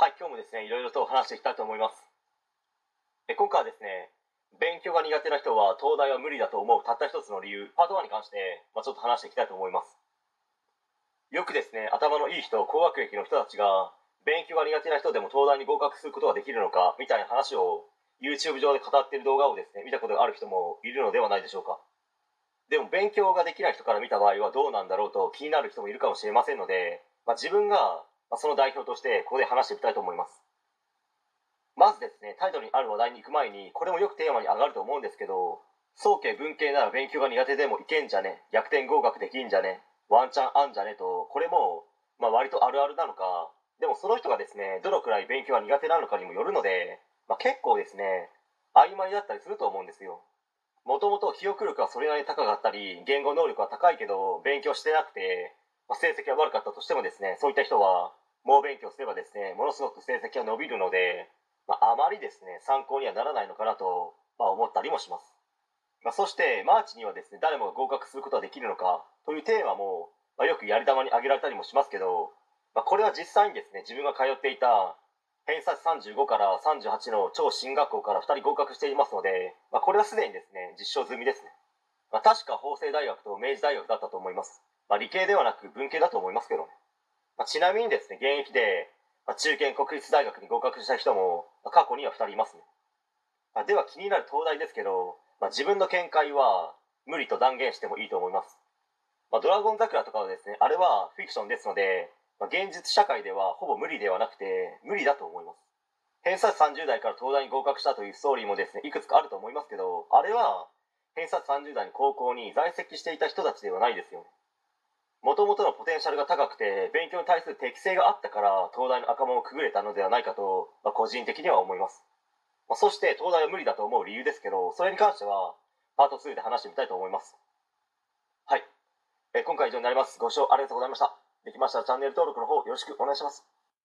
はい、今日もですね、いろいろと話していきたいと思います。え今回はですね、勉強が苦手な人は東大は無理だと思うたった一つの理由、パート1に関して、まあ、ちょっと話していきたいと思います。よくですね、頭のいい人、高学歴の人たちが、勉強が苦手な人でも東大に合格することができるのか、みたいな話を YouTube 上で語っている動画をですね、見たことがある人もいるのではないでしょうか。でも勉強ができない人から見た場合はどうなんだろうと気になる人もいるかもしれませんので、まあ、自分がまあ、その代表としてここで話していきたいと思います。まずですねタイトルにある話題に行く前にこれもよくテーマに上がると思うんですけど早慶文系なら勉強が苦手でもいけんじゃね？逆転合格できんじゃね？ワンチャンあんじゃね？とこれも、まあ、割とあるあるなのかでもその人がですねどのくらい勉強が苦手なのかにもよるので、まあ、結構ですね曖昧だったりすると思うんですよ。もともと記憶力はそれなりに高かったり言語能力は高いけど勉強してなくて、まあ、成績が悪かったとしてもですねそういった人は猛勉強すればですねものすごく成績が伸びるので、まあ、あまりですね参考にはならないのかなと、まあ、思ったりもします、まあ、そしてマーチにはですね誰もが合格することはできるのかというテーマも、まあ、よくやり玉に挙げられたりもしますけど、まあ、これは実際にですね自分が通っていた偏差値35から38の超進学校から2人合格していますので、まあ、これはすでにですね実証済みですね、まあ、確か法政大学と明治大学だったと思います、まあ、理系ではなく文系だと思いますけどね。まあ、ちなみにですね現役で、まあ、中堅国立大学に合格した人も、まあ、過去には2人いますね、まあ、では気になる東大ですけど、まあ、自分の見解は無理と断言してもいいと思います、まあ、ドラゴン桜とかはですねあれはフィクションですので、まあ、現実社会ではほぼ無理ではなくて無理だと思います。偏差値30代から東大に合格したというストーリーもですねいくつかあると思いますけどあれは偏差値30代の高校に在籍していた人たちではないですよね。もともとのポテンシャルが高くて勉強に対する適性があったから東大の赤門をくぐれたのではないかと、まあ、個人的には思います、まあ、そして東大は無理だと思う理由ですけどそれに関してはパート2で話してみたいと思います。はい、えー今回以上になります。ご視聴ありがとうございました。できましたらチャンネル登録の方よろしくお願いします。